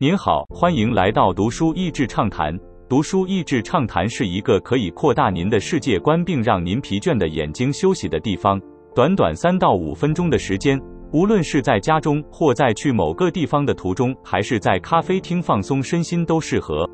您好，欢迎来到读书益智畅谈。读书益智畅谈是一个可以扩大您的世界观，并让您疲倦的眼睛休息的地方。短短三到五分钟的时间，无论是在家中，或在去某个地方的途中，还是在咖啡厅放松身心，都适合。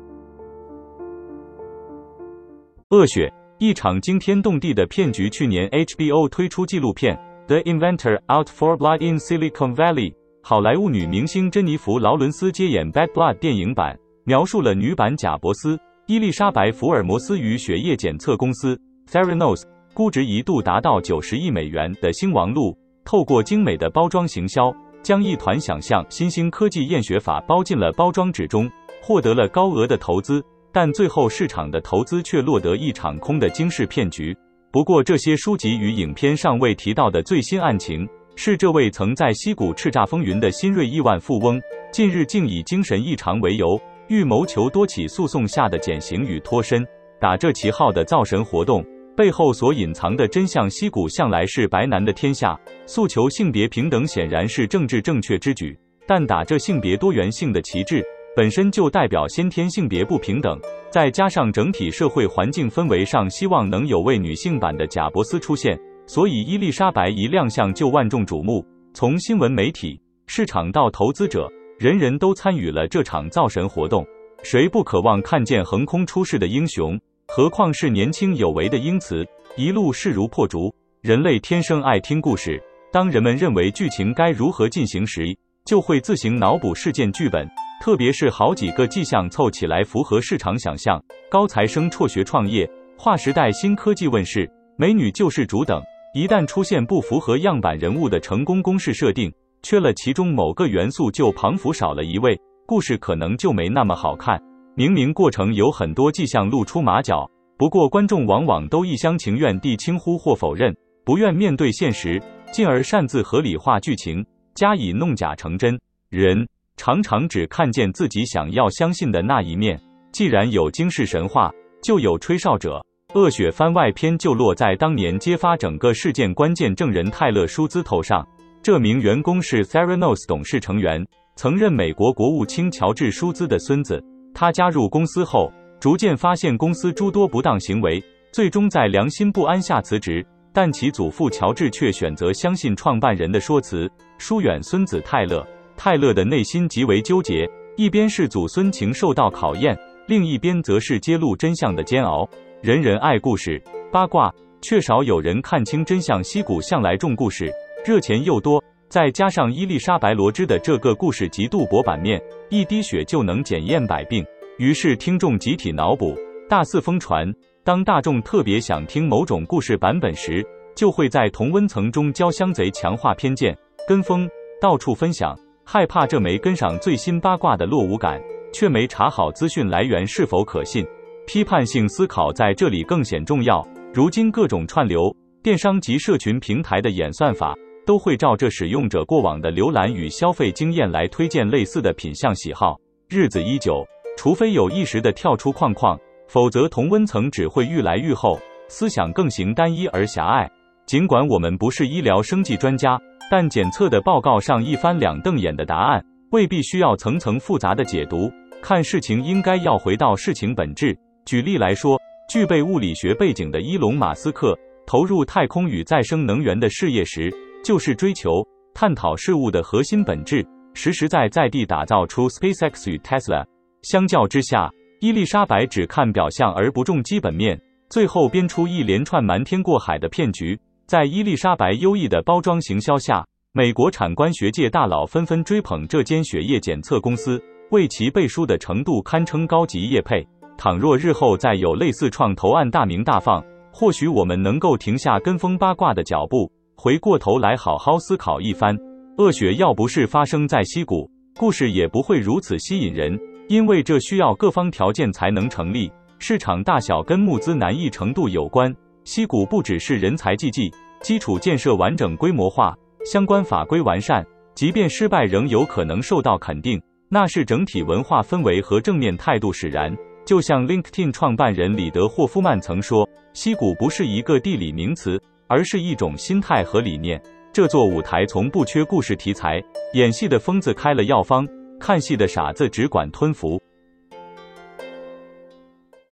恶血，一场惊天动地的骗局。去年 HBO 推出纪录片《The Inventor: Out for Blood in Silicon Valley》。好莱坞女明星珍妮弗·劳伦斯接演《Bad Blood》电影版，描述了女版贾伯斯伊丽莎白·福尔摩斯与血液检测公司 Theranos 估值一度达到九十亿美元的兴亡路，透过精美的包装行销，将一团想象新兴科技验血法包进了包装纸中，获得了高额的投资，但最后市场的投资却落得一场空的惊世骗局。不过，这些书籍与影片尚未提到的最新案情。是这位曾在西谷叱咤风云的新锐亿万富翁，近日竟以精神异常为由，欲谋求多起诉讼下的减刑与脱身。打这旗号的造神活动背后所隐藏的真相，西谷向来是白男的天下，诉求性别平等显然是政治正确之举。但打着性别多元性的旗帜，本身就代表先天性别不平等，再加上整体社会环境氛围上希望能有位女性版的贾伯斯出现。所以，伊丽莎白一亮相就万众瞩目。从新闻媒体、市场到投资者，人人都参与了这场造神活动。谁不渴望看见横空出世的英雄？何况是年轻有为的英雌，一路势如破竹。人类天生爱听故事，当人们认为剧情该如何进行时，就会自行脑补事件剧本。特别是好几个迹象凑起来符合市场想象：高材生辍学创业，划时代新科技问世，美女救世主等。一旦出现不符合样板人物的成功公式设定，缺了其中某个元素，就庞福少了一位，故事可能就没那么好看。明明过程有很多迹象露出马脚，不过观众往往都一厢情愿地轻忽或否认，不愿面对现实，进而擅自合理化剧情，加以弄假成真。人常常只看见自己想要相信的那一面。既然有惊世神话，就有吹哨者。恶雪番外篇就落在当年揭发整个事件关键证人泰勒·舒兹头上。这名员工是 Theranos 董事成员，曾任美国国务卿乔治·舒兹的孙子。他加入公司后，逐渐发现公司诸多不当行为，最终在良心不安下辞职。但其祖父乔治却选择相信创办人的说辞，疏远孙子泰勒。泰勒的内心极为纠结，一边是祖孙情受到考验，另一边则是揭露真相的煎熬。人人爱故事八卦，却少有人看清真相。西谷向来重故事，热钱又多，再加上伊丽莎白·罗织的这个故事极度博版面，一滴血就能检验百病。于是听众集体脑补，大肆疯传。当大众特别想听某种故事版本时，就会在同温层中交相贼，强化偏见，跟风到处分享，害怕这没跟上最新八卦的落伍感，却没查好资讯来源是否可信。批判性思考在这里更显重要。如今各种串流、电商及社群平台的演算法，都会照着使用者过往的浏览与消费经验来推荐类似的品相喜好。日子一久，除非有意识的跳出框框，否则同温层只会愈来愈厚，思想更形单一而狭隘。尽管我们不是医疗生计专家，但检测的报告上一翻两瞪眼的答案，未必需要层层复杂的解读。看事情应该要回到事情本质。举例来说，具备物理学背景的伊隆·马斯克投入太空与再生能源的事业时，就是追求探讨事物的核心本质，实实在在地打造出 SpaceX 与 Tesla。相较之下，伊丽莎白只看表象而不重基本面，最后编出一连串瞒天过海的骗局。在伊丽莎白优异的包装行销下，美国产官学界大佬纷纷追捧这间血液检测公司，为其背书的程度堪称高级业配。倘若日后再有类似创投案大名大放，或许我们能够停下跟风八卦的脚步，回过头来好好思考一番。恶血要不是发生在溪谷，故事也不会如此吸引人，因为这需要各方条件才能成立。市场大小跟募资难易程度有关。溪谷不只是人才济济，基础建设完整规模化，相关法规完善，即便失败仍有可能受到肯定，那是整体文化氛围和正面态度使然。就像 LinkedIn 创办人里德霍夫曼曾说：“溪谷不是一个地理名词，而是一种心态和理念。”这座舞台从不缺故事题材，演戏的疯子开了药方，看戏的傻子只管吞服。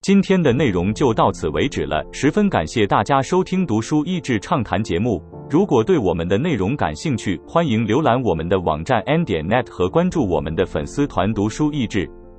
今天的内容就到此为止了，十分感谢大家收听读书益智畅谈节目。如果对我们的内容感兴趣，欢迎浏览我们的网站 n 点 net 和关注我们的粉丝团读书益智，